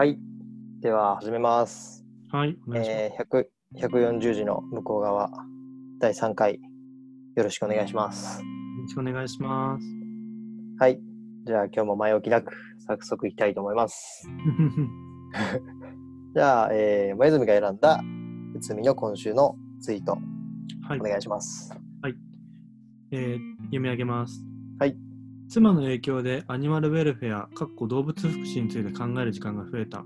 はい。では始めます。はい、お願いします。えー、100 140字の向こう側、第3回、よろしくお願いします。よろしくお願いします。はい。じゃあ今日も前置きなく、早速いきたいと思います。じゃあ、えー、前泉が選んだ、うつみの今週のツイート、はいお、願いします。えー読み上げます。はい。妻の影響でアニマルウェルフェア、かっこ動物福祉について考える時間が増えた。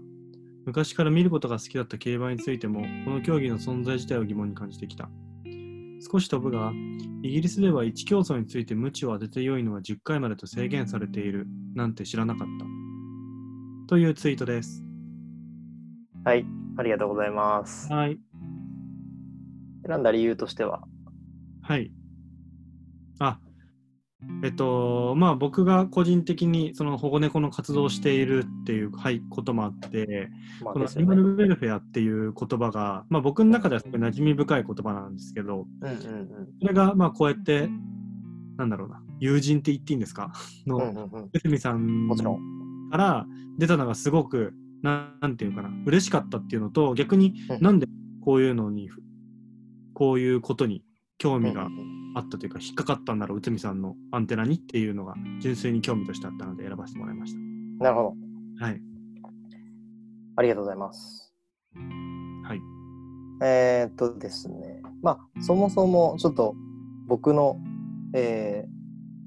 昔から見ることが好きだった競馬についても、この競技の存在自体を疑問に感じてきた。少し飛ぶが、イギリスでは1競争について無知を当てて良いのは10回までと制限されているなんて知らなかった。というツイートです。はい。ありがとうございます。はい。選んだ理由としては、はい。あ、えっと、まあ僕が個人的にその保護猫の活動をしているっていう、はい、こともあって、まあこの。アニマルウェルフェアっていう言葉が、まあ僕の中ではすごい馴染み深い言葉なんですけど、うんうんそれがまあこうやって、なんだろうな、友人って言っていいんですか？うん。うんの、うんさん。から出たのがすごく、なんなんていうかな、嬉しかったっていうのと、逆にうんなんでこういうのに、こういうことに興味があったというか、引っかかったんだろう、内海さんのアンテナにっていうのが、純粋に興味としてあったので選ばせてもらいましなるほど。た。はい。ありがとうございます。はい。えー、っとですね、まあ、そもそもちょっと僕の、えー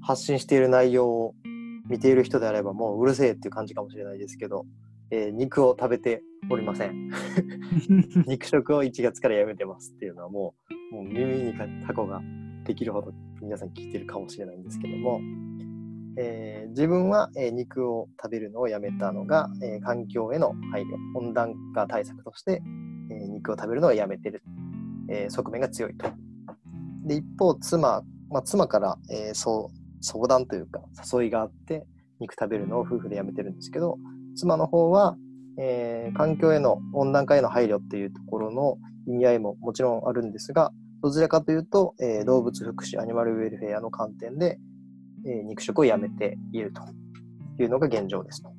発信している内容を見ている人であれば、もううるせえっていう感じかもしれないですけど、えー肉を食べておりません。肉食を1月からやめてますっていうのはもう、もう耳にタコができるほど皆さん聞いてるかもしれないんですけども、えー自分は、えー肉を食べるのをやめたのが、えー環境への配慮、温暖化対策として、えー肉を食べるのをやめてる、えー側面が強いと。で、一方、妻、まあ、妻から、えーそう相談というか、誘いがあって、肉食べるのを夫婦でやめてるんですけど、妻の方は、えー環境への温暖化への配慮っていうところの意味合いももちろんあるんですが、どちらかというと、えー動物福祉、アニマルウェルフェアの観点で、えー肉食をやめているというのが現状ですと。はい。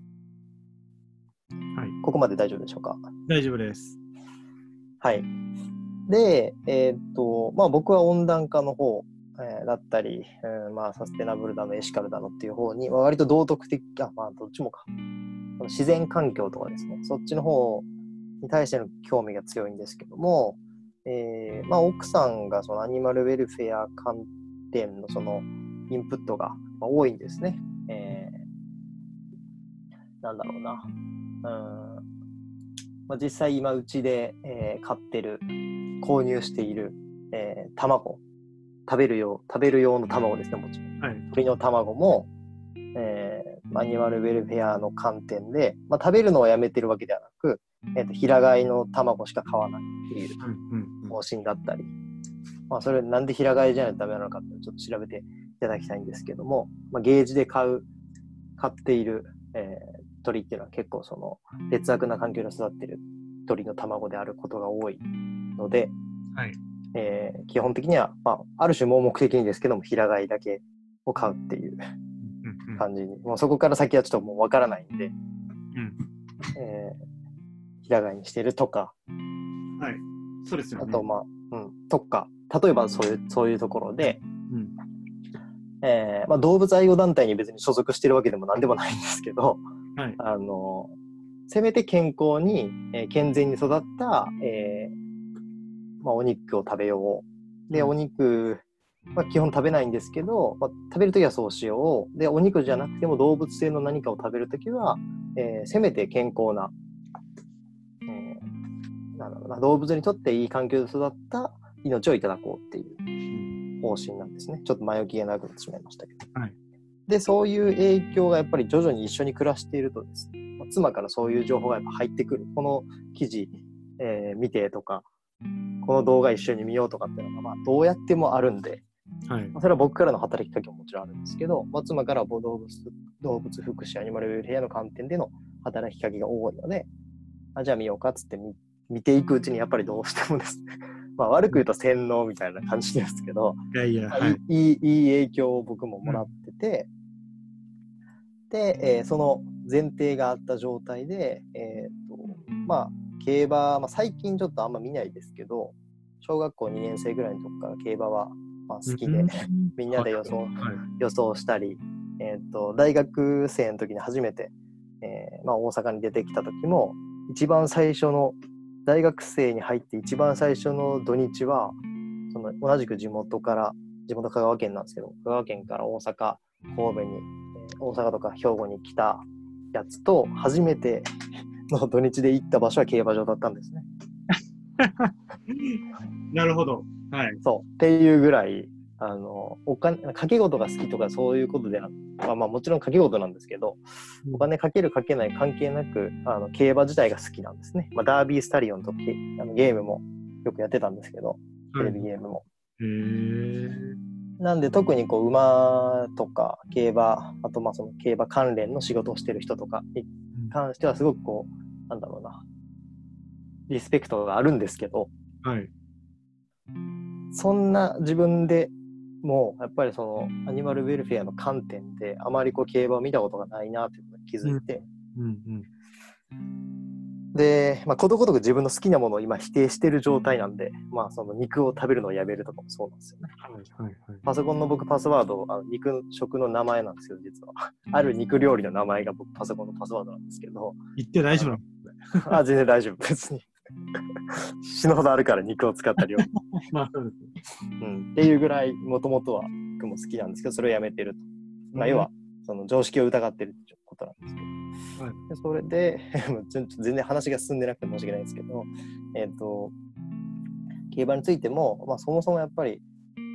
ここまで大丈夫でしょうか？大丈夫です。はい。で、えーっと、まあ僕は温暖化の方、えーだったり、うんまあサステナブルだの、エシカルだのっていう方に、まあ、割と道徳的、あ、まあどっちもか。自然環境とかですね、そっちの方に対しての興味が強いんですけども、えーまあ奥さんがそのアニマルウェルフェア観点のそのインプットがまあ多いんですね。えーなんだろうな。うんまあ、実際今うちで、えー飼ってる購入している、えー卵食べる用食べる用の卵ですねもちろんはい。鶏の卵も、えーアニマルウェルフェアの観点で、まあ、食べるのはやめてるわけではなく、えーと平飼いの卵しか買わないっていう方針だったり、まあ、それなんで平飼いじゃないとダメなのかっていうのをちょっと調べていただきたいんですけども、まあ、ゲージで買う買っている、えー鳥っていうのは結構その劣悪な環境で育ってる鳥の卵であることが多いので、はい。えー基本的には、まあ、ある種盲目的にですけども平飼いだけを買うっていう感じに、もうそこから先はちょっともうわからないんで、うんえー平飼いにしてるとか、はい。そうですよね。あとまあ、うん、とか、例えばそういう、そういうところで、うん。えーまあ、動物愛護団体に別に所属してるわけでも何でもないんですけど、はい。あの、せめて健康に、えー健全に育った、えーまあ、お肉を食べよう。で、うんお肉、まあ、基本食べないんですけど、まあ、食べるときはそうしよう。で、お肉じゃなくても動物性の何かを食べるときは、えーせめて健康な、えーなんだろうな、動物にとっていい環境で育った命をいただこうっていう方針なんですね。ちょっと前置きがなくなってしまいましたけど。はいで、そういう影響がやっぱり徐々に一緒に暮らしているとですね、まあ妻からそういう情報がやっぱ入ってくる。この記事、えー見てとか、この動画一緒に見ようとかっていうのが、まあ、どうやってもあるんで、はい。まあそれは僕からの働きかけももちろんあるんですけど、まあ、妻からは動物動物福祉アニマルウェルフェアの観点での働きかけが多いので、あじゃあ見ようかっつって見見ていくうちにやっぱりどうしてもですね、まあ悪く言うと洗脳みたいな感じですけど、いやいや、まあはいい。いいいい影響を僕ももらってて、で、えーその前提があった状態で、えーとまあ、競馬、まあ、最近ちょっとあんま見ないですけど小学校2年生ぐらいの時から競馬はまあ好きで、うん みんなで予想はい予想したり、えー、と大学生の時に初めて、えーまあ、大阪に出てきた時も一番最初の大学生に入って一番最初の土日はその同じく地元から地元香川県なんですけど香川県から大阪神戸に、えー大阪とか兵庫に来たやつと初めての土日で行った場所は競馬場だったんですね。なるほど。はい。そうっていうぐらいあのお金掛け事が好きとかそういうことではまあまあもちろん掛け事なんですけどお金かけるかけない関係なくあの競馬自体が好きなんですね、まあ、ダービースタリオンとけあのゲームもよくやってたんですけどテレビゲームも、へえ。なんで特にこう馬とか競馬あとまあその競馬関連の仕事をしてる人とかに関してはすごくこうなんだろうなリスペクトがあるんですけどはい。そんな自分でもやっぱりそのアニマルウェルフェアの観点であまりこう競馬を見たことがないなということに気づいて、うんうん。で、まあ、ことごとく自分の好きなものを今否定してる状態なんで、まあ、その肉を食べるのをやめるとかもそうなんですよね。はいはいはい。パソコンの僕パスワード、あの肉食の名前なんですけど、実は。ある肉料理の名前が僕パソコンのパスワードなんですけど、言って大丈夫なの？あ全然大丈夫、別に。死ぬほどあるから肉を使った料理。まあそうですね。うん、っていうぐらい、もともとは肉も好きなんですけど、それをやめてると。まあ、要は、その常識を疑ってるってことなんですけど。はいでそれで、全然話が進んでなくて申し訳ないんですけど、えっ、と、競馬についても、まあ、そもそもやっぱり、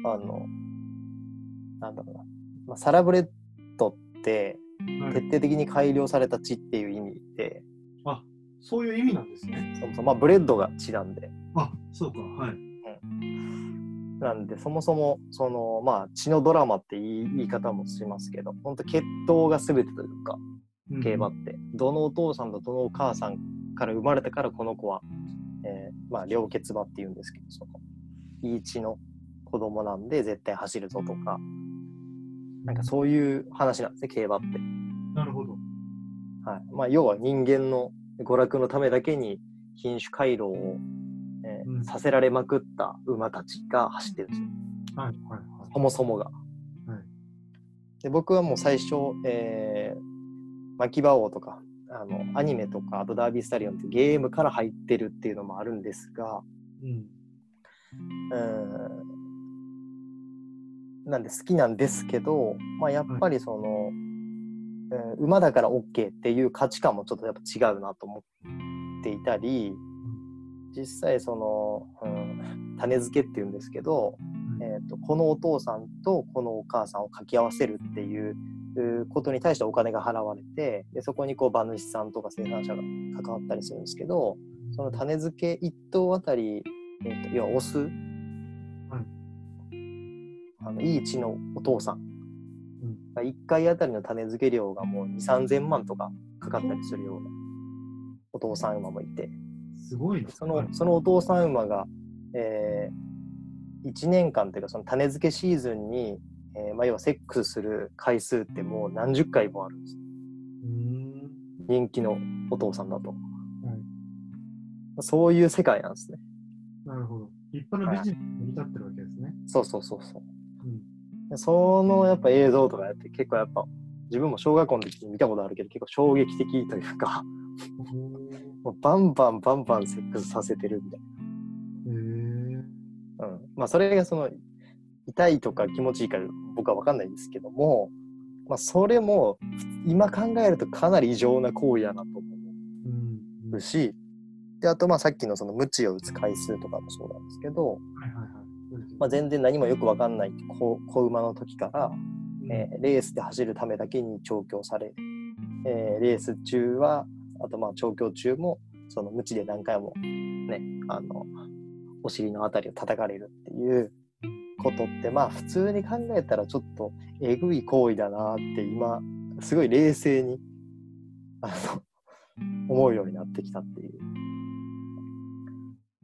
あの、なんだろうな、まあ、サラブレッドって、はい徹底的に改良された血っていう意味で、あ、そういう意味なんですね。そもそも、まあ、ブレッドが血なんで、あ、そうか。はい。なんで、そもそも、その、まあ、血のドラマって言い言い方もしますけど、本当血統が全てというか、競馬って、どのお父さんとどのお母さんから生まれたからこの子は、えーまあ両血馬っていうんですけどそのいい血の子供なんで絶対走るぞとかなんかそういう話なんですね競馬って、なるほど。はいまあ、要は人間の娯楽のためだけに品種改良を、えーうんさせられまくった馬たちが走ってるんですよはいはいはい。そもそもが。で僕はもう最初、えー、牧場王とかあのアニメとかあとダービースタリオンってゲームから入ってるっていうのもあるんですがうん。うんなんで好きなんですけど、まあ、やっぱりその、うん、馬だから OK っていう価値観もちょっとやっぱ違うなと思っていたり実際その、うん、種付けっていうんですけど、えー、とこのお父さんとこのお母さんを掛け合わせるっていううことに対してお金が払われてでそこにこう馬主さんとか生産者が関わったりするんですけどその種付け1頭あたり、えー、と要はオス、あのいい血のお父さん1回あたりの種付け料がもう2 3 0 0万とかかかったりするようなお父さん馬もいてすごいね。そのそのお父さん馬が、えー、1年間というかその種付けシーズンに、えーまあ、要はセックスする回数ってもう何十回もあるんですうん。人気のお父さんだと、そういう世界なんですねなるほど。立派なビジネスに立ってるわけですね。そうそうそうそううん。でそのやっぱ映像とかやって結構やっぱ自分も小学校の時に見たことあるけど結構衝撃的というかもうバンバンバンバンセックスさせてるみたい。な、うん、まあそれがその痛いとか気持ちいいか僕は分かんないですけども、まあ、それも今考えるとかなり異常な行為やなと思うしであとまあさっきのその鞭を打つ回数とかもそうなんですけど、まあ、全然何もよく分かんない子子馬の時からうんえーレースで走るためだけに調教され、えーレース中はあとまあ調教中もその鞭で何回もねあのお尻のあたりを叩かれるっていうことってまあ普通に考えたらちょっとえぐい行為だなって今すごい冷静にあの思うようになってきたっていう、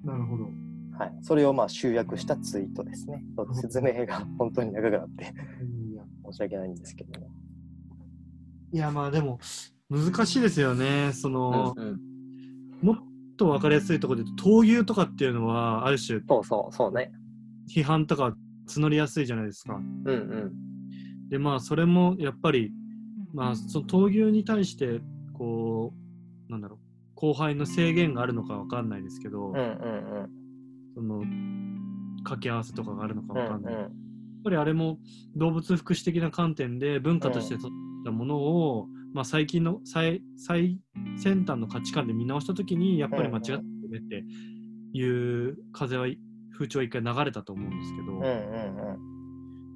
なるほど。はい、それをまあ集約したツイートですね説明が本当に長くなって申し訳ないんですけどもいやまあでも難しいですよね。その、うんうんもっと分かりやすいところで言うと、闘牛とかっていうのは、ある種、そうそう、そうね。批判とか募りやすいじゃないですか。うんうん。で、まあ、それもやっぱり、まあ、その闘牛に対して、こう、なんだろう、後輩の制限があるのか分かんないですけど、うんうんその、掛け合わせとかがあるのかうん。う分かんない。やっんぱりあれも動物福祉的な観点で文化として取ったものを、まあ、最近の最最先端の価値観で見直した時にやっぱり間違ってるねっていう風は風潮は一回流れたと思うんですけど、うんうん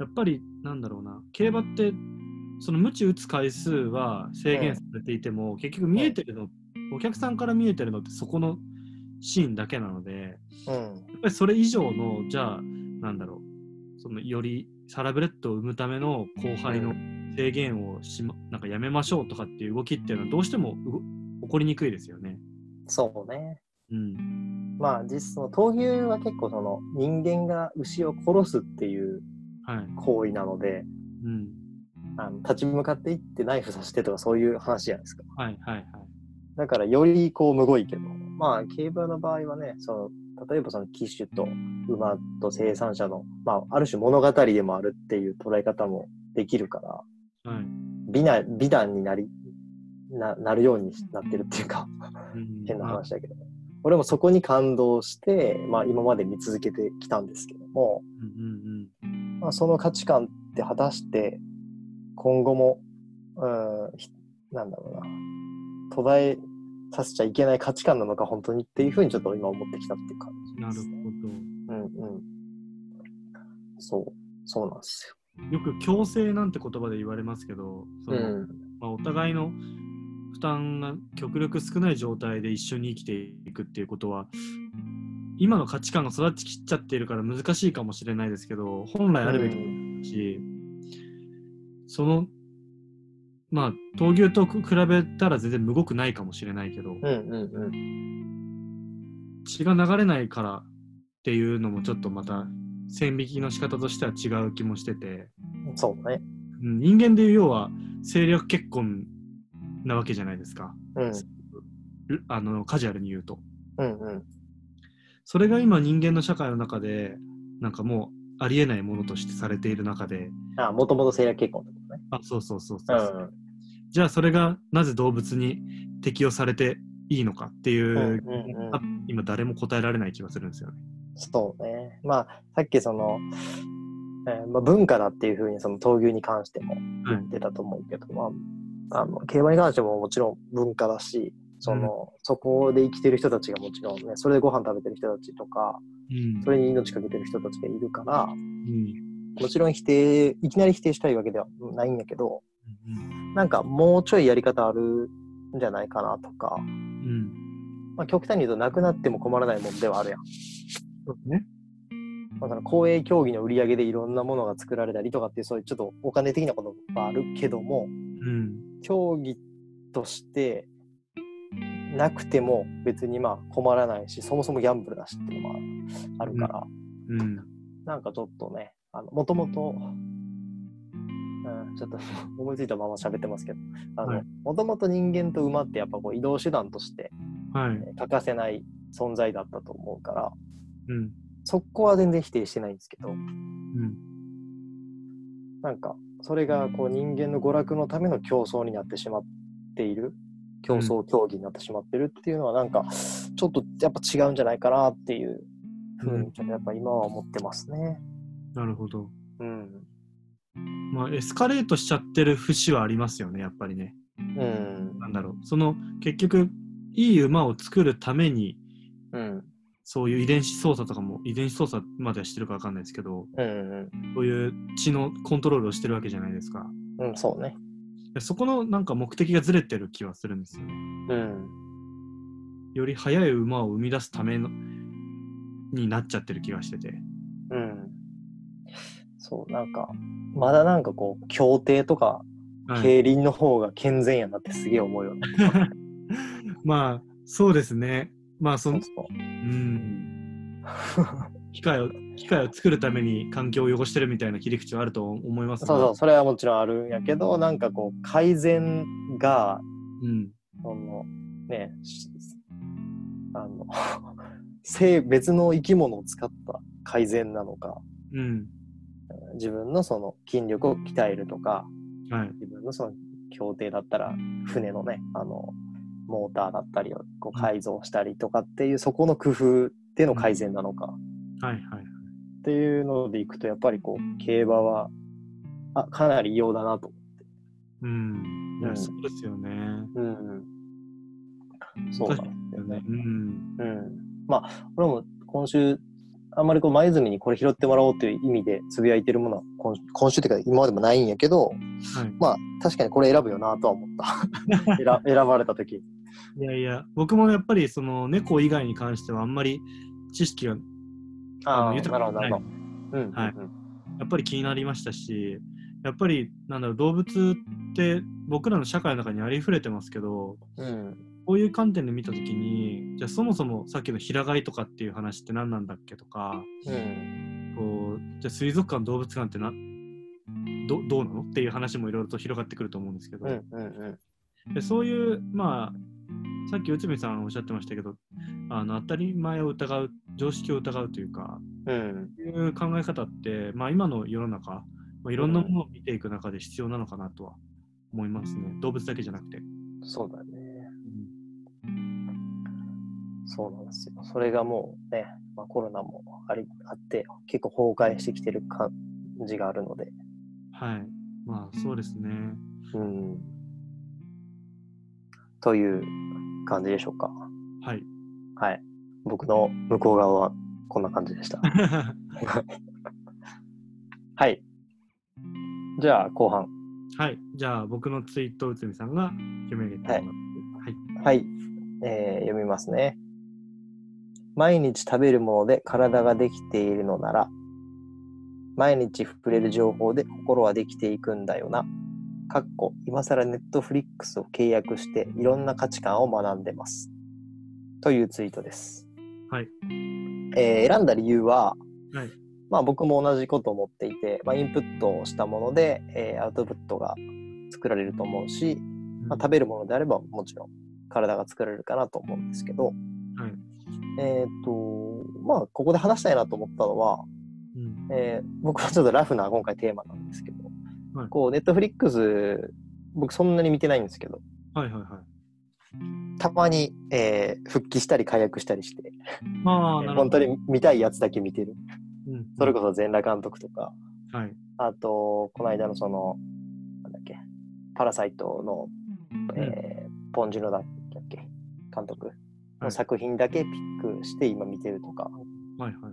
やっぱりなんだろうな競馬ってその鞭打つ回数は制限されていても、結局見えてるの、お客さんから見えてるのってそこのシーンだけなのでうん。うんやっぱりそれ以上のじゃあなんだろうそのよりサラブレッドを生むための後輩の制限をし、ま、なんかやめましょうとかっていう動きっていうのはどうしても起こりにくいですよね。そうね。うん。まあ実質の闘牛は結構その人間が牛を殺すっていうはい。行為なので、うん。あの立ち向かっていってナイフ刺してとかそういう話じゃないですか。はいはいはい。だからよりこうむごいけど、まあ競馬の場合はね、その例えばその騎手と馬と生産者の、まあある種物語でもあるっていう捉え方もできるから、はい。美な美談になりななるようになってるっていうか、うん。変な話だけど、俺もそこに感動して、まあ今まで見続けてきたんですけども、うんうんまあ、その価値観って果たして今後も、うん、ひなんだろうな、途絶えさせちゃいけない価値観なのか本当にっていうふうにちょっと今思ってきたっていう感じです、ね。ほうんうん。そう、そうなんですど。よく強制なんて言葉で言われますけど、そよ。のうん。まあ、お互いの負担が極力少ない状態で一緒に生きていくっていうことは今の価値観が育ちきっちゃっているから難しいかもしれないですけど本来あるべきうんし、そのまあ闘牛と比べたら全然むごくないかもしれないけどうんうん血が流れないからっていうのもちょっとまた線引きの仕方としては違う気もしてて、うん。そうね。うん人間でいう要は政略結婚なわけじゃないですかうん。あのカジュアルに言うとうんうん。それが今人間の社会の中でなんかもうありえないものとしてされている中であ、もともと政略結婚ってことね。あそうそうそうそうう、ん。じゃあそれがなぜ動物に適用されていいのかっていう、うんうんうん。あ今誰も答えられない気がするんですよね。そうね。まあ、さっきその、えーまあ、文化だっていうふうにその闘牛に関しても言ってたと思うけど、まあ、あの競馬に関してももちろん文化だし、その、そこで生きてる人たちがもちろんね、それでご飯食べてる人たちとか、うん。それに命かけてる人たちがいるから、うん。もちろん否定、いきなり否定したいわけではないんだけど、うんなんかもうちょいやり方あるんじゃないかなとか、うん。まあ、極端に言うとなくなっても困らないもんではあるやん。そうね。まあ、その公営競技の売り上げでいろんなものが作られたりとかっていうそういうちょっとお金的なことはあるけどもうん。競技としてなくても別にまあ困らないしそもそもギャンブルだしっていうのもあるから、うん。なんかちょっとねもともとちょっと思いついたまま喋ってますけどはいもともと人間と馬ってやっぱこう移動手段としてはい。えー欠かせない存在だったと思うからうんそこは全然否定してないんですけどうんなんか、それがこう人間の娯楽のための競争になってしまっている、競争競技になってしまってるっていうのは、なんか、ちょっとやっぱ違うんじゃないかなっていうふうに、ちょっとやっぱ今は思ってますね。なるほど。うん。まあエスカレートしちゃってる節はありますよねやっぱりね。うん。なんだろうその結局いい馬を作るためにうん。そういう遺伝子操作とかも遺伝子操作まではしてるかわかんないですけどうん。そういう血のコントロールをしてるわけじゃないですかうん。うん、そうね。でそこのなんか目的がずれてる気はするんですよねうん。より速い馬を生み出すためのになっちゃってる気がしててうん。そう、なんか、まだなんかこう、競艇とか、はい、競輪の方が健全やなってすげえ思うよね。まあそうですね。まあそのそうん。機械を機械を作るために環境を汚してるみたいな切り口はあると思いますそうそう、それはもちろんあるんやけど、なんかこう、改善がうん。そのね、しあの 生別の生き物を使った改善なのか、うん。自分のその筋力を鍛えるとか、はい。自分のその協定だったら船のね、あの、モーターだったりをこう改造したりとかっていう、そこの工夫での改善なのかはいはい。っていうのでいくと、やっぱりこう、競馬は、あ、かなり異様だなと。うん。いうや、んそうですよね。うん。そうなんですよね。うん。うん。まあ、俺も今週、あんまりこう前泉にこれ拾ってもらおうという意味でつぶやいてるものは今今週っていうか今までもないんやけど、はい。まあ確かにこれ選ぶよなとは思った。選 選ばれた時いやいや、僕もやっぱりその猫以外に関してはあんまり知識があのあ豊かないなるほど。うん。はいうんやっぱり気になりましたし、やっぱりなんだろう動物って僕らの社会の中にありふれてますけど、うん。こういう観点で見たときに、じゃあそもそもさっきの平飼いとかっていう話って何なんだっけとか、うん。こうじゃあ水族館動物館ってなどどうなの？っていう話もいろいろと広がってくると思うんですけど、うん。うん。でそういうまあさっき内海さんおっしゃってましたけどあの当たり前を疑う常識を疑うというかうん。いう考え方って、まあ、今の世の中、まあ、いろんなものを見ていく中で必要なのかなとは思いますね動物だけじゃなくて。そうだね。そうなんですよ。それがもうね、まあ、コロナもありあって、結構崩壊してきてる感じがあるので。はいまあそうですね。うん。という感じでしょうか。はい。はい。僕の向こう側はこんな感じでした。はい。じゃあ、後半。はい。じゃあ僕のツイートを内海さんが読み上げてもらって。はい。はい、えー読みますね。毎日食べるもので体ができているのなら、毎日触れる情報で心はできていくんだよな。かっこ今更ネットフリックスを契約していろんな価値観を学んでます。というツイートです。はい。えー選んだ理由は、はいまあ僕も同じことを思っていて、まあ、インプットをしたもので、えーアウトプットが作られると思うし、まあ、食べるものであればもちろん体が作られるかなと思うんですけど、はいえっ、と、まあ、ここで話したいなと思ったのは、うんえー僕はちょっとラフな今回テーマなんですけど、はいこう、ネットフリックス、僕そんなに見てないんですけど、はいはいはい。たまに、えー復帰したり解約したりして、まあ。本当に見たいやつだけ見てる。うん、それこそ全裸監督とか、はい。あと、この間のその、なんだっけ、パラサイトの、えーポンジュノだっけ、監督の作品だけピックして今見てるとか、はいはいは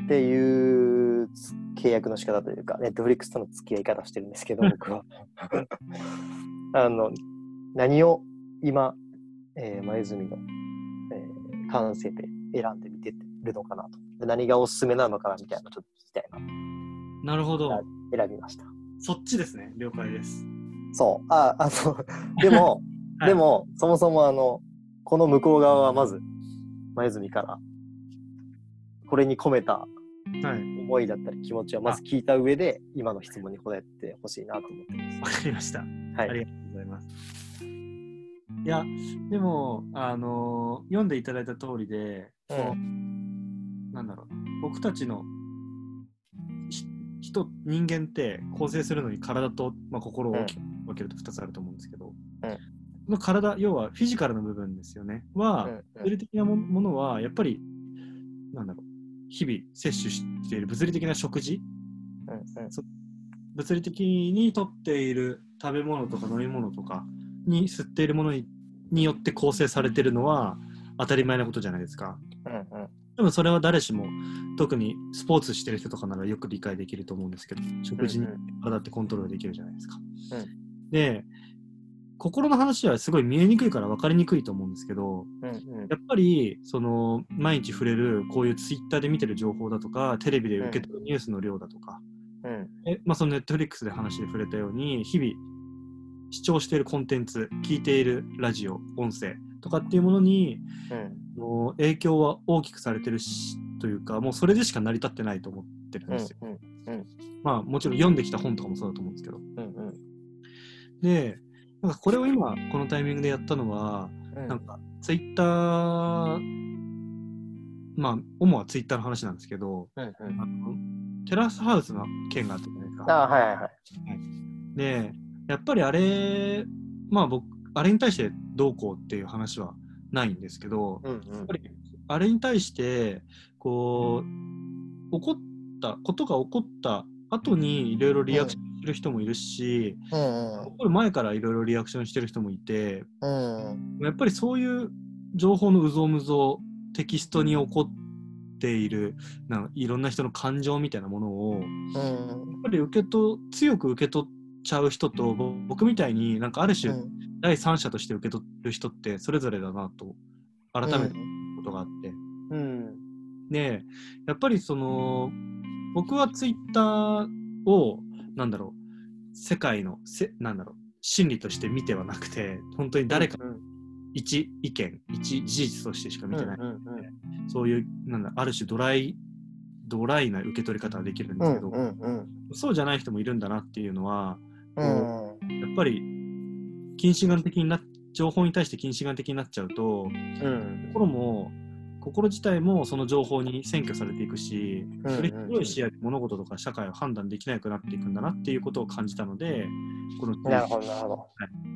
い。っていうつ契約の仕方というか、ネットフリックスとの付き合い方してるんですけど、僕は。あの、何を今、えー前泉の、えー感性で選んで見てるのかなと。で何がおすすめなのかなみたいなのちょっと聞きたいなとなるほど。選びました。そっちですね。了解です。そう。あ、あの、でも、はいでも、そもそもあの、この向こう側はまず、前泉から、これに込めたはい。思いだったり気持ちをまず聞いた上で、今の質問に答えてほしいなと思ってまわかりました。す。はあい。りがとうございます。いや、でも、あの読んでいただいた通りで、うんなんだろう、僕たちのひ人、人間って構成するのに体と、まあ、心を大きく分けると2つあると思うんですけど、うんこの体、要はフィジカルの部分ですよね、は、うん物理的なもものは、やっぱり、なんだろう、日々摂取している物理的な食事、物理的にとっている食べ物とか飲み物とかに吸っているものにによって構成されているのは当たり前なことじゃないですか。うんうんでもそれは誰しも特にスポーツしてる人とかならよく理解できると思うんですけど食事に体ってコントロールできるじゃないですか。で心の話はすごい見えにくいから分かりにくいと思うんですけどうんうん。やっぱりその毎日触れるこういうツイッターで見てる情報だとかテレビで受け取るニュースの量だとか、うん。えまあ、そのネットフリックスで話で触れたように日々視聴しているコンテンツ聞いているラジオ音声とかっていうものにうん。もう影響は大きくされてるしというかもうそれでしか成り立ってないと思ってるんうんですよ。うん。まあもちろん読んできた本とかもそうだと思うんですけど。うんうん。でなんかこれを今、このタイミングでやったのは、うんなんかツイッター、まあ、主はツイッターの話なんですけど、うんうんあのテラスハウスの件があったじゃないですか。あはいはいはい。で、やっぱりあれ、まあ僕、あれに対してどうこうっていう話はないんですけど、うんうんやっぱりあれに対して、こう、起こった、ことが起こった後にいろいろリアクションする人もいるし、うん起こる前からいろいろリアクションしてる人もいて、うんやっぱりそういう情報のうぞうむぞうテキストに起こっているなんかいろんな人の感情みたいなものをやうん。っぱり受けと強く受け取っちゃう人とぼ僕みたいになんかある種第三者として受け取る人ってそれぞれだなと改めて思うことがあって、うん。でやっぱりその僕はツイッターをなんだろう。世界のせなんだろう。真理として見てはなくて本当に誰かうん一意見一事実としてしか見てない、うんうんそういうなんだある種ドライドライな受け取り方ができるんですけど、そうじゃない人もいるんだなっていうのはうん。やっぱり近視眼的にな情報に対して近視眼的になっちゃうとうん。心も心自体もその情報に占拠されていくし、うんより広い視野で物事とか社会を判断できなくなっていくんだなっていうことを感じたので、このなるほどなるほど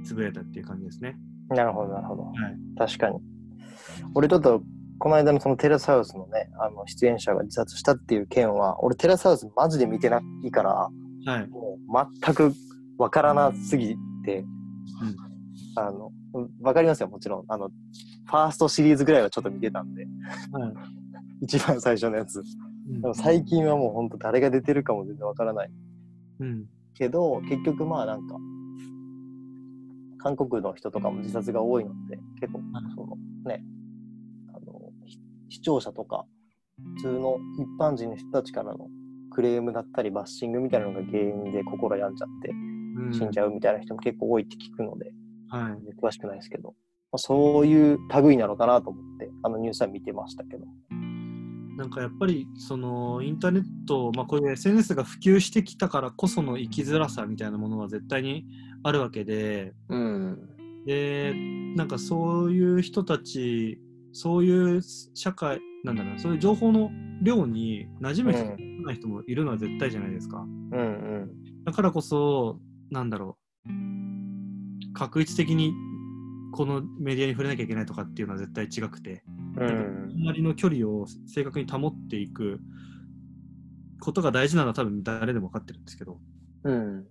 つぶやいたっていう感じですね。なるほどなるほどはい。確かに俺ちょっとこの間のそのテラスハウスのねあの出演者が自殺したっていう件は俺テラスハウスマジで見てないからはい。もう全くわからなすぎて、あのわかりますよもちろん。あのファーストシリーズぐらいはちょっと見てたんで。はい。一番最初のやつ。うん。でも最近はもう本当誰が出てるかも全然わからない。うん。けど結局まあなんか韓国の人とかも自殺が多いので結構はい。そのねあのひ視聴者とか普通の一般人の人たちからのクレームだったりバッシングみたいなのが原因で心病んじゃってうん。死んじゃうみたいな人も結構多いって聞くので、はい。詳しくないですけど、まあ、そういう類なのかなと思ってあのニュースは見てましたけど。なんかやっぱりそのインターネット、まあ、こういう SNS が普及してきたからこその生きづらさみたいなものは絶対にあるわけで。うん。でなんかそういう人たちそういう社会なんだろうなそういう情報の量に馴染む人、うん。ない人もいるのは絶対じゃないですか。うんうん。だからこそなんだろう確率的にこのメディアに触れなきゃいけないとかっていうのは絶対違くてうん。周りの距離を正確に保っていくことが大事なのは多分誰でも分かってるんですけどうん。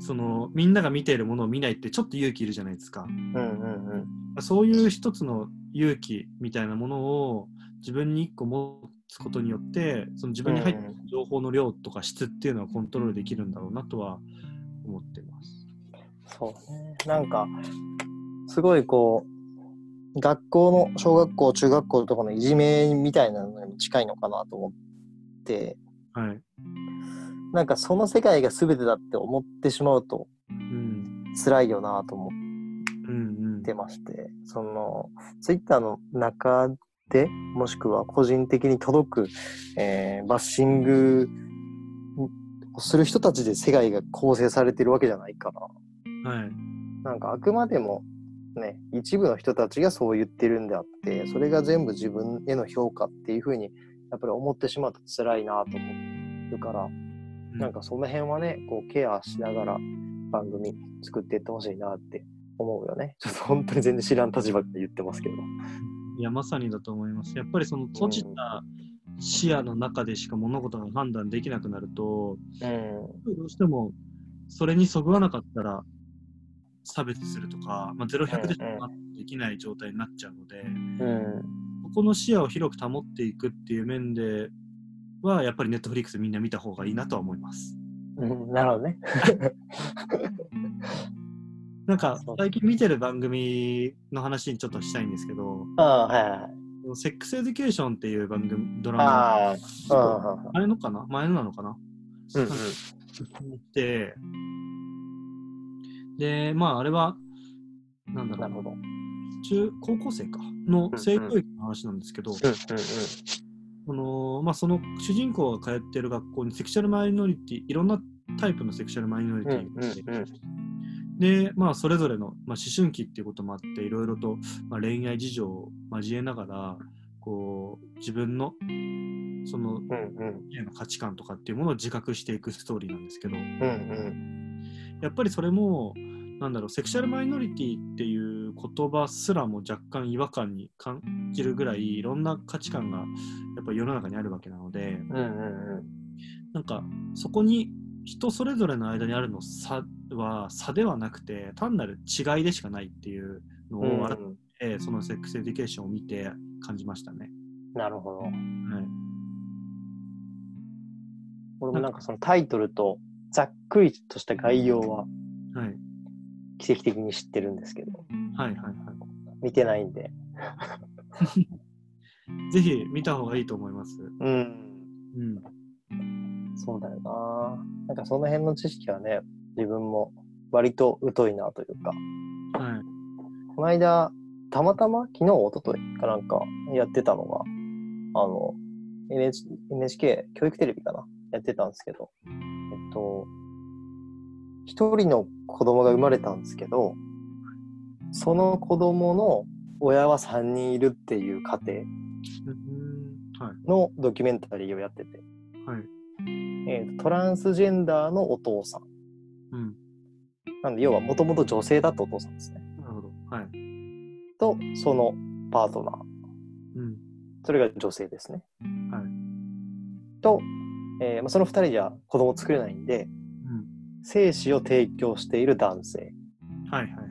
そのみんなが見ているものを見ないってちょっと勇気いるじゃないですか。うんうん。そういう一つの勇気みたいなものを自分に一個持つことによってその自分に入っている情報の量とか質っていうのはコントロールできるんだろうなとは思ってます。そうね。なんか、すごいこう、学校の、小学校、中学校とかのいじめみたいなのに近いのかなと思って、はい。なんかその世界が全てだって思ってしまうとうん。辛いよなと思っうんうん。てまして、その、ツイッターの中で、もしくは個人的に届く、えーバッシングをする人たちで世界が構成されてるわけじゃないから、はい。なんかあくまでもね、一部の人たちがそう言ってるんであって、それが全部自分への評価っていうふうにやっぱり思ってしまうと辛いなと思うから、なんかその辺はね、こうケアしながら番組作っていってほしいなって思うよね。ちょっと本当に全然知らん立場で言ってますけど。いや、まさにだと思います。やっぱりその閉じた視野の中でしか物事が判断できなくなると、うん。どうしてもそれにそぐわなかったら差別するとか、まあ、0100でしかできない状態になっちゃうので、うん。ここの視野を広く保っていくっていう面では、やっぱり Netflix みんな見た方がいいなとは思います。うん、なるほどね。なんか最近見てる番組の話にちょっとしたいんですけど、ああ、はいはいはい。 Sex Education っていう番組、ドラマ、ああ、うんあれのかな前のなのかなうんうん。で、で、まああれは、なんだろう。中高校生か。のうん性教育の話なんですけど、うんあのまあ、その主人公が通ってる学校にセクシャルマイノリティいろんなタイプのセクシャルマイノリティがいて、で、まあ、それぞれの、まあ、思春期っていうこともあって、いろいろと、まあ、恋愛事情を交えながら、こう、自分の、その。家の価値観とかっていうものを自覚していくストーリーなんですけど、うんうん。やっぱりそれも、なんだろう、セクシャルマイノリティっていう言葉すらも若干違和感に感じるぐらい、いろんな価値観がやっぱ世の中にあるわけなので、うんうんなんかそこに人それぞれの間にあるの差は差ではなくて単なる違いでしかないっていうのうん。を改うんめてその Sex Education を見て感じましたね。なるほど。はい、俺もなんかそのタイトルとざっくりとした概要ははい、奇跡的に知ってるんですけど、はい、はい、は見てないんで。い。ぜひ見た方がいいと思います。うん。うん。そうだよな。なんかその辺の知識はね、自分も割と疎いなというか、はい。この間、たまたま昨日、一昨日かなんかやってたのが、あの、NH NHK 教育テレビかな？やってたんですけど、えっと、一人の子供が生まれたんですけど、その子供の親は3人いるっていう家庭。のドキュメンタリーをやってて、はい。えーとトランスジェンダーのお父さん。うん。なんで、要はもともと女性だったお父さんですね。なるほど。はい。と、そのパートナー。うん。それが女性ですね。はい。と、えーまあ、その二人じゃ子供作れないんで、うん。精子を提供している男性。はい、はい、はい。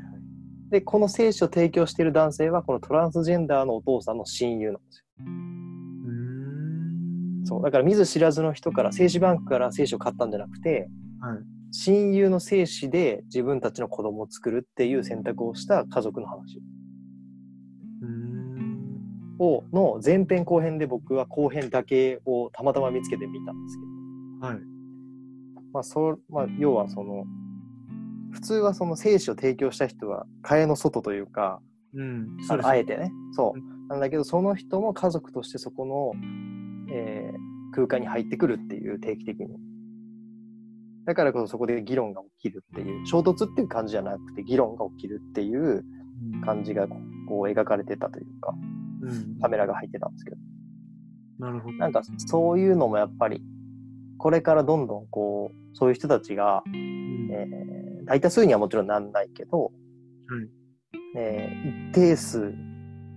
で、この精子を提供している男性は、このトランスジェンダーのお父さんの親友なんですよ。うーん。そう。だから見ず知らずの人から、精子バンクから精子を買ったんじゃなくて、はい。親友の精子で自分たちの子供を作るっていう選択をした家族の話。を、の前編後編で僕は後編だけをたまたま見つけて見たんですけど、はい。まあ、そう、まあ、要はその、普通はその精子を提供した人は蚊帳の外というか、うん。あえてね、そうう。なんだけど、その人も家族としてそこの、えー空間に入ってくるっていう定期的に。だからこそそこで議論が起きるっていう、衝突っていう感じじゃなくて議論が起きるっていう感じがこう描かれてたというか、うん。カメラが入ってたんですけど、なるほど。なんかそういうのもやっぱり、これからどんどんこう、そういう人たちが、うんえー大多数にはもちろんなんないけど、はいえー一定数、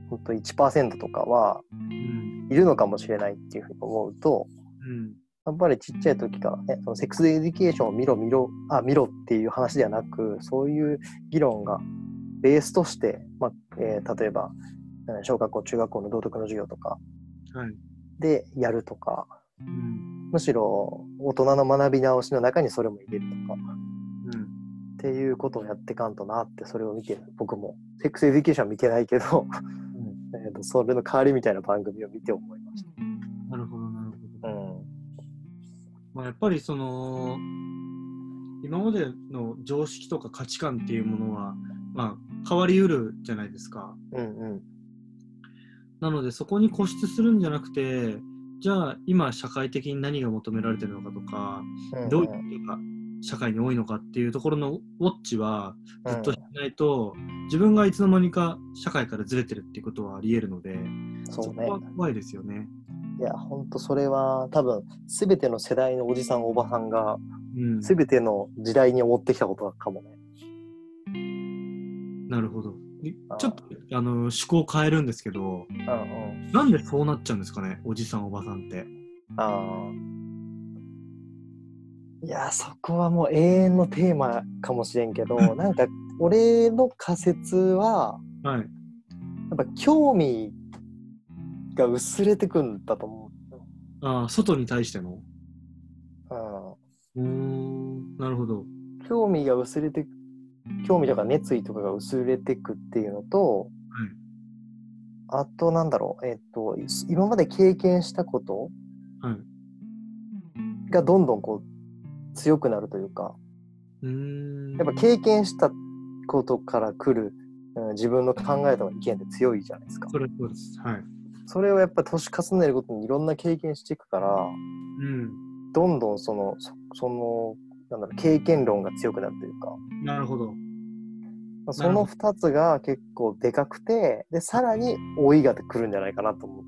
本当1%とかはうん。いるのかもしれないっていうふうに思うと、うん。やっぱりちっちゃい時からね、その Sex Education を見ろ見ろ、あ、見ろっていう話ではなく、そういう議論がベースとして、まあえー例えば、うん小学校、中学校の道徳の授業とかはい。でやるとか、うん。むしろ大人の学び直しの中にそれも入れるとか、うん。っていうことをやってかんとなって、それを見てる。僕も、 Sex Education は見てないけど、えーとそれの代わりみたいな番組を見て思いましなるほど、なるほど。うん。まあ、やっぱりその、今までの常識とか価値観っていうものは、まあ、変わりうるじゃないですか。うんうん。なので、そこに固執するんじゃなくて、じゃあ、今、社会的に何が求められてるのかとか、うんどういう人が社会に多いのかっていうところのウォッチはずっとしないと、自分がいつの間にか社会からずれてるっていうことはあり得るので、そうねこ。は怖いですよね。いや、ほんとそれは多分、すべての世代のおじさん、おばさんが、うん。すべての時代に思ってきたことかもね。なるほど。ちょっとあの思考を変えるんですけど、うんうん。なんでそうなっちゃうんですかね、おじさん、おばさんって。ああ。いや、そこはもう永遠のテーマかもしれんけど、なんか、俺の仮説は、はい。やっぱ興味が薄れてくんだと思ああ、外に対しての？う。ん、なるほど。うん。興味が薄れて、興味とか熱意とかが薄れてくっていうのと、はいあとなんだろう、えっと、今まで経験したことはい。がどんどんこう強くなるというか、うーん。やっぱ経験したことから来る、うん自分の考えとか意見って強いじゃないですか。それそうです。はい。それをやっぱ年重ねるごとにいろんな経験していくから、うん。どんどんその、そその、なんだろう、経験論が強くなるというか、なるほど。その2つが結構でかくて、で、さらに老いが来るんじゃないかなと思う。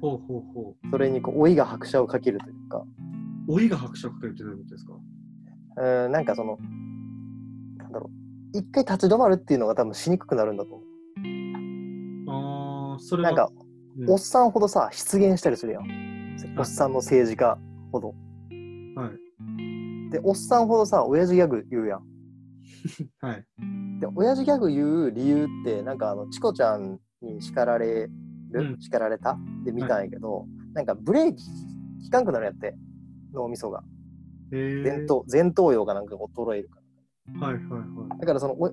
ほうほうほう。それにこう老いが拍車をかけるというか、老いが拍車をかけるってどういうことですか？うん、なんかその、なんだろう、一回立ち止まるっていうのが多分しにくくなるんだと思ああ、それう。は。なんか、うんおっさんほどさ、出現したりするやん。おっさんの政治家ほど。はい。で、おっさんほどさ、親父ギャグ言うやん。はい。で、親父ギャグ言う理由って、なんかあの、チコちゃんに叱られる、うん叱られた？で見たんやけど、なんかブレーキ効かんくなるんやって、脳みそが。えー、前頭、前頭葉がなんか衰えるから。はいはいはい。だからその、お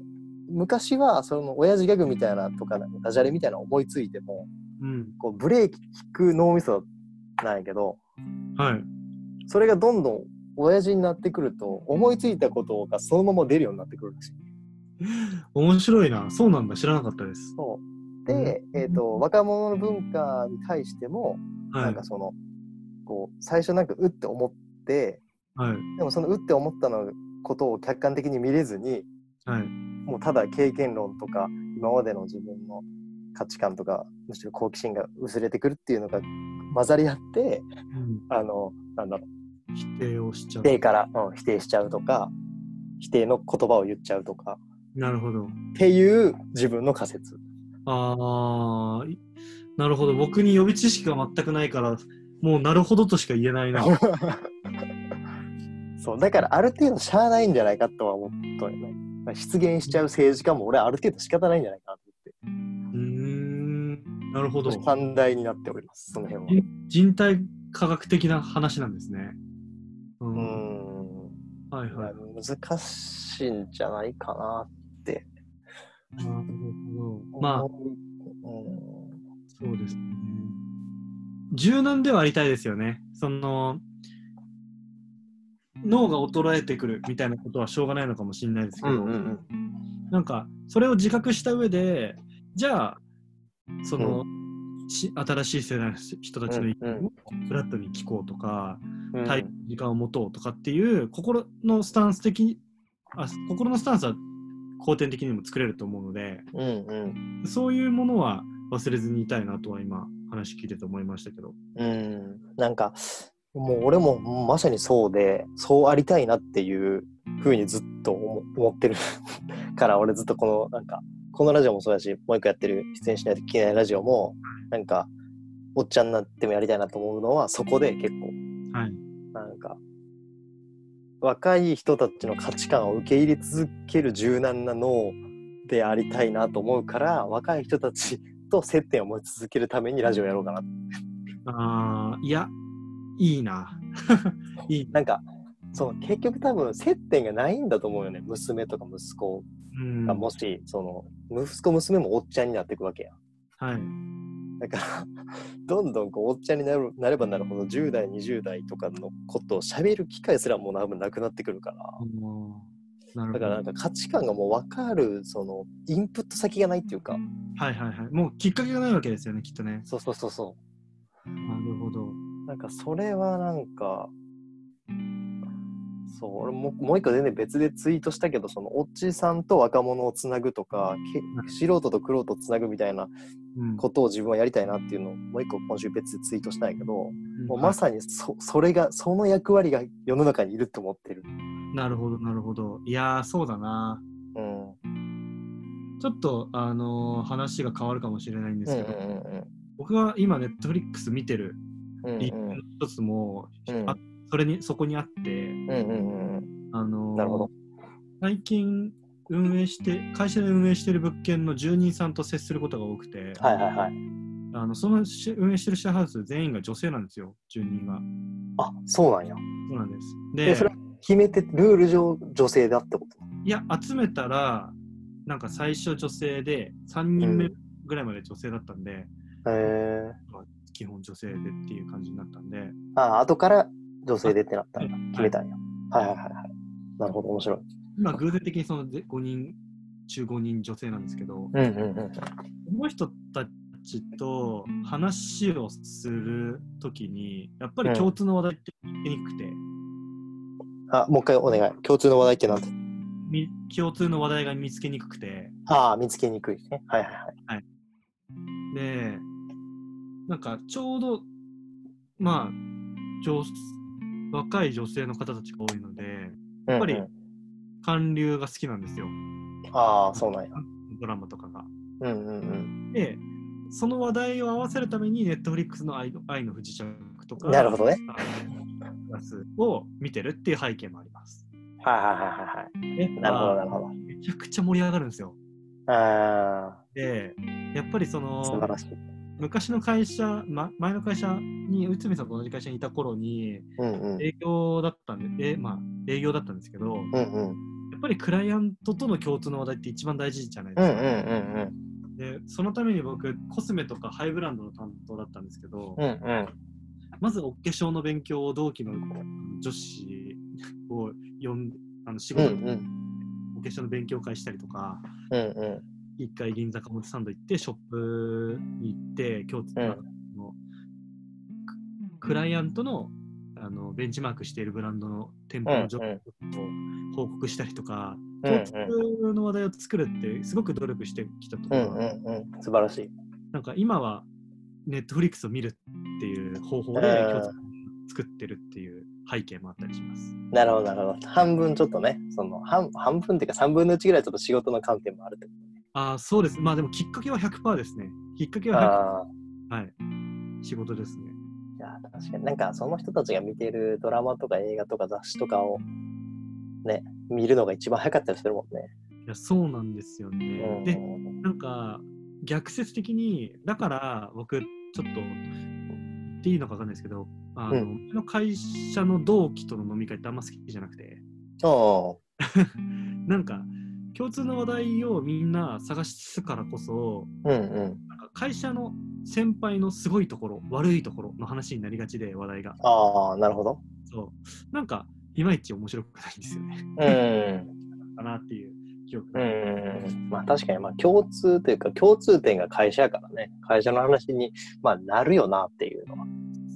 昔は、その、親父ギャグみたいなとか、ダジャレみたいなの思いついても、うん。こう、ブレーキ効く脳みそなんやけど、はい。それがどんどん親父になってくると、思いついたことがそのまま出るようになってくるらしい。面白いな。そうなんだ。知らなかったです。そう。で、えっ、と、若者の文化に対しても、はないんか。その、こう、最初なんか、うって思って、はい。でもそのうって思ったのことを客観的に見れずに、はい。もうただ経験論とか、今までの自分の価値観とか、むしろ好奇心が薄れてくるっていうのが混ざり合って、うん、あの、なんだろう、否定をしちゃう否。定から、うん、否定しちゃうとか、否定の言葉を言っちゃうとか、なるほど。っていう自分の仮説。ああ、いなるほど。僕に予備知識が全くないから、もうなるほどとしか言えないな。そう、だからある程度しゃあないんじゃないかとは思ったよね。まあ出現しちゃう政治家も俺はある程度仕方ないんじゃないかなとうーん。なるほど思って、。反対になっております、その辺は。人人体科学的な話なんですね。う。うんん。はいはい。難しいんじゃないかなって。なるほど。まあ、うん、そうですね。柔軟ではありたいですよね。その、脳が衰えてくるみたいなことはしょうがないのかもしれないですけど、うんうんうんなんか、それを自覚した上で、じゃあ、その、し新しい世代の人たちの意見をフラットに聞こうとか、うん。対時間を持とうとかっていう心のスタンス的にあ心のスタンスは後天的にも作れると思うのでうんうん。そういうものは忘れずにいたいなとは今話聞いてて思いましたけど。うん、なんかもう俺もまさにそうでそうありたいなっていうふうにずっと思思ってるから俺ずっとこのなんかこのラジオもそうだしもう一個やってる出演しないといけないラジオもなんかおっちゃんになってもやりたいなと思うのはそこで結構。はい。なんか若い人たちの価値観を受け入れ続ける柔軟な脳でありたいなと思うから若い人たちと接点を持ち続けるためにラジオやろうかな。あーいやいいな。いい、なんか、そう、結局多分接点がないんだと思うよね。娘とか息子うん。がもし、その、息子娘もおっちゃんになっていくわけやん。はいだから、どんどんこうおっちゃんになるなればなるほど、10代、20代とかのことを喋る機会すらもう多分なくなってくるから。あーなるほどだからなんか価値観がもう分かる、その、インプット先がないっていうか。はいはいはいもうきっかけがないわけですよねきっとねそうそうそうそなるほどう。なんかそれはなんか、そう、俺ももう一個全然別でツイートしたけど、その、おっちさんと若者をつなぐとか、け素人と玄人をつなぐみたいなうんことを自分はやりたいなっていうのを、もう一個今週別でツイートしたんやけど、うん。もうまさにそそれが、その役割が世の中にいると思ってる。なるほどなるほど。いやーそうだな。うん。ちょっとあのー話が変わるかもしれないんですうんけど、うん僕が今ネットフリックス見てるうんうん。理由の一つも、うん。あそれにそこにあって、うんうんうんあのーなるほど。最近運営して会社で運営してる物件の住人さんと接することが多くて、はいはいはい。あのそのし運営してるシェアハウス全員が女性なんですよ住人があ、そうなんや。そうなんです。で、でそれ決めて、ルール上女性だってこと？いや集めたらなんか最初女性で3人目ぐらいまで女性だったんで、へえ。基本女性でっていう感じになったんで。あ、後から女性でってなったんや。決めたんや。はいはいはいはい。なるほど、面白い。今偶然的にその5人中5人女性なんですけど、うんうんうん。この人たちと話をするときに、やっぱり共通の話題って言いにくくて、あ、もう一回お願い。共通の話題ってなんて？み共通の話題が見つけにくくて、ああ、見つけにくいね。はいはいはい。で、なんかちょうど、まあ、女若い女性の方たちが多いので、やっぱり韓流が好きなんですよ。ああ、そうなんや。ドラマとかが。うんうんうん。で、その話題を合わせるために、ネットフリックスの愛の愛の不時着とか、なるほどね。を見てるっていう背景もあります。はいはいはいはいはい。でなるほどまあなるほど。めちゃくちゃ盛り上がるんですよ。あで、やっぱりそあ、素晴のらしい。昔の会社、ま、前の会社に内海さんと同じ会社にいた頃にうんうん。営業だったんで、えまあ、営業だったんですけど、うんうん。やっぱりクライアントとの共通の話題って一番大事じゃないうんうんですか。うんで、そのために僕、コスメとかハイブランドの担当だったんですけど、うん。うんうん。まずお化粧の勉強を同期の女子を呼んで、あの仕うんう事でん。お化粧の勉強会したりとか、うんう一回銀座か表参道行って、ショップに行って、共通の、ククライアントのあのベンチマークしているブランドの店舗の情報を報告したりとか、うん共通の話題を作るってすごく努力してきたとこん。うんうんうん。素晴らしい。なんか今はネットフリックスを見るっていう方法でうん共通の作ってるっていう背景もあったりします。なるほどなるほど。半分ちょっとね、その半半分っていうか3分の1ぐらいちょっと仕事の観点もあるってこああ、そうです。まあでもきっかけは100%ですね。きっかけと。はああ。100%。はい。仕事ですね。いや、確かになんかその人たちが見てるドラマとか映画とか雑誌とかをね、見るのが一番早かったりするもんね。いや、そうなんですよね。うんで、なんか逆説的に、だから僕、ちょっと言っていいのか分かんないですけど、あの、ううちの会社の同期との飲み会ってあんま好きじゃなくて、お なんか共通の話題をみんな探すからこそ、うんうん。なんか会社の先輩のすごいところ、悪いところの話になりがちで、話題が。ああ、なるほど。そう。なんか、いまいち面白くないんですよね。うん。かなっていう記憶うが。ん。まあ確かに、まあ共通というか共通点が会社やからね。会社の話に、まあなるよなっていうの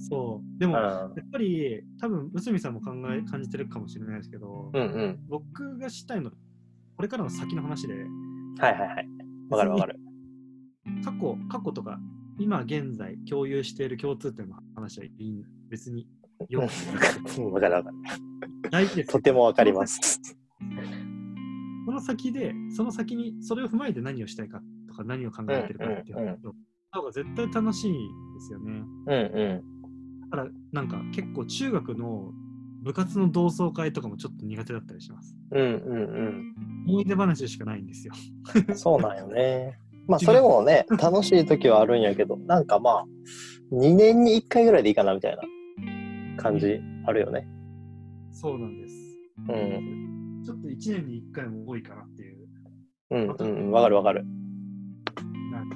そう。でも、やは。っぱり、多分、内海さんも考え、感じてるかもしれないですけど、うん。うんうん。僕がしたいの、これからの先の話で、はいはいはい。わかるわかる。過去、過去とか、今現在共有している共通点の話はいいん別によくうんわかるわかる。大事ですとてもわかります。その先で、その先にそれを踏まえて何をしたいかとか何を考えてるかっていううんうんの方が絶対楽しいですよね。うんうだからなんか結構中学の部活の同窓会とかもちょっと苦手だったりします。ん。うんうん思い出話しかないんですよ。うん。そうなんよね。まあそれもね、楽しい時はあるんやけど、なんかまあ、2年に1回ぐらいでいいかなみたいな感じあるよね。そうなんです。うん。ちょっと1年に1回も多いかなっていう。うんうんうん。わかるわかる。なんか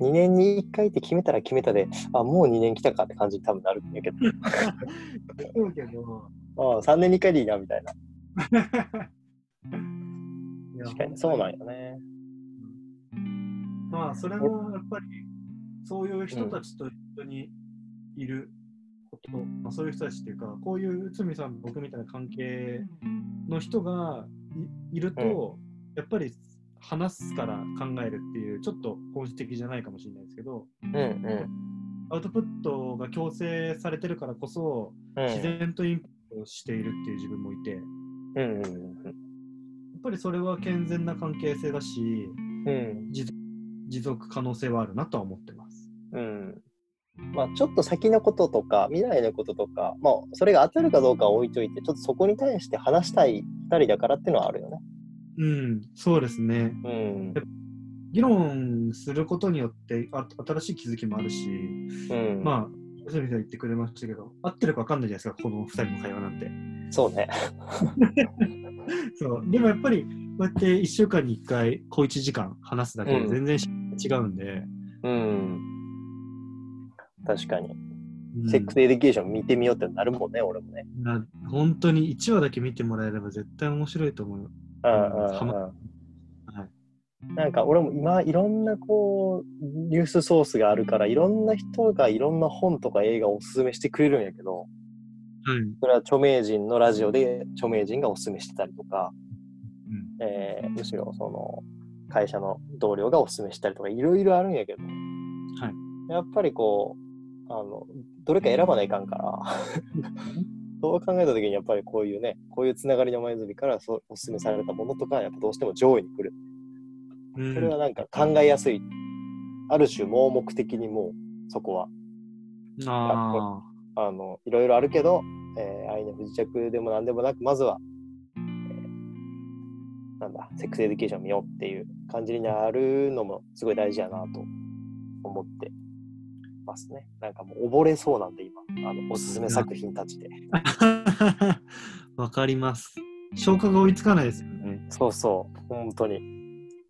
2年に1回って決めたら決めたで、あ、もう2年来たかって感じに多分なるんやけど、そうけど、あ3年に1回でいいなみたいな。いや確かにそうなんよね。まあ、それもやっぱり、そういう人たちと一緒にいること、まあ、そういう人たちっていうか、こういう内海さん、僕みたいな関係の人がいいると、やっぱり話すから考えるっていう、ちょっと本質的じゃないかもしれないですけど、うんうアウトプットが強制されてるからこそ、ん。うん自然とインプットをしているっていう自分もいて、やうんうんっぱりそれは健全な関係性だし、うん。持続可能性はあるなとは思ってます。うん。まあちょっと先のこととか未来のこととか、まあそれが当たるかどうかは置いといて、ちょっとそこに対して話したい2人だからっていうのはあるよね。うん、そうですね。うん。議論することによってあ新しい気づきもあるし、うん。まあ、吉見さん言ってくれましたけど、合ってるか分かんないじゃないですか、この2人の会話なんて。そうね。そうでもやっぱり、こうやって1週間に1回、小1時間話すだけで全然違うんで、うん。確かに。うんセックス・エデュケーション見てみようってなるもんね、俺もね。な本当に1話だけ見てもらえれば絶対面白いと思うよ。うんうんはまうん。なんか俺も今いろんなこうニュースソースがあるからいろんな人がいろんな本とか映画をおすすめしてくれるんやけどそれは著名人のラジオで著名人がおすすめしてたりとか、うんえーむしろその会社の同僚がおすすめしたりとかいろいろあるんやけど、はいやっぱりこうあのどれか選ばないかんから。そう考えた時にやっぱりこういうねこういうつながりの前積からそうおすすめされたものとかやっぱどうしても上位に来る。うん。それはなんか考えやすい。ある種盲目的にもうそこは。ああのいろいろあるけど、えー愛の不時着でも何でもなくまずは、えーなんだセックスエデュケーション見ようっていう感じになるのもすごい大事やなと思ってますねなんかもう溺れそうなんで今あのおすすめ作品たちであ。わかります。消化が追いつかないですよね。そうそう本当に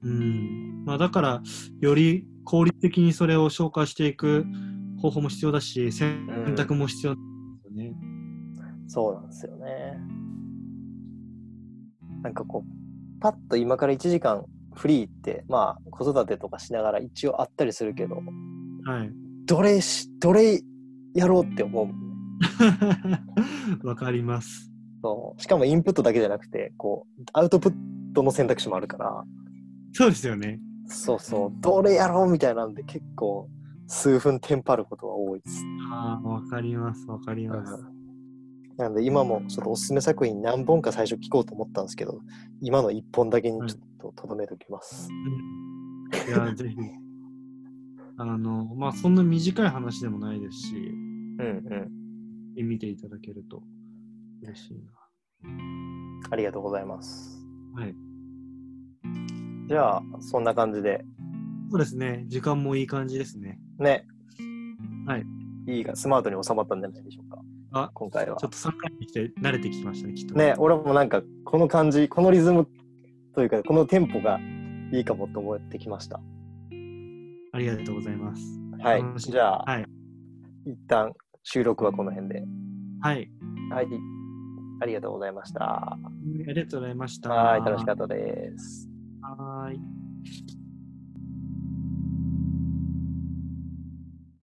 うん。まあだから、より効率的にそれを消化していく方法も必要だし、選択も必要ですよね。そうなんですよねなんかこうパッと今から1時間フリーってまあ子育てとかしながら一応あったりするけどはい。どれし、どれやろうって思う。わかります。そうしかもインプットだけじゃなくて、こう、アウトプットの選択肢もあるから、そうですよね。そうそう、どれやろうみたいなんで結構、数分テンパることが多いです。ああ、わかります。わかります。なので今もちょっとおすすめ作品何本か最初聞こうと思ったんですけど、今の1本だけにちょっととどめておきます。いや、ぜひ。あの、まあ、そんな短い話でもないですし、うんうん。見ていただけると嬉しいありがとうございます。な。はい。じゃあ、そんな感じで、そうですね。時間もいい感じですね。ね。はい。いいがスマートに収まったんじゃないでしょうか。あ、今回はちょ。っと3回に来て慣れてきましたね、きっと。ね、俺もなんかこの感じ、このリズムというか、このテンポがいいかもと思ってきました。ありがとうございます。はいじゃあ、はい。一旦収録はこの辺で。はい。はい。ありがとうございました。ありがとうございました。はい、楽しかったです。はーい。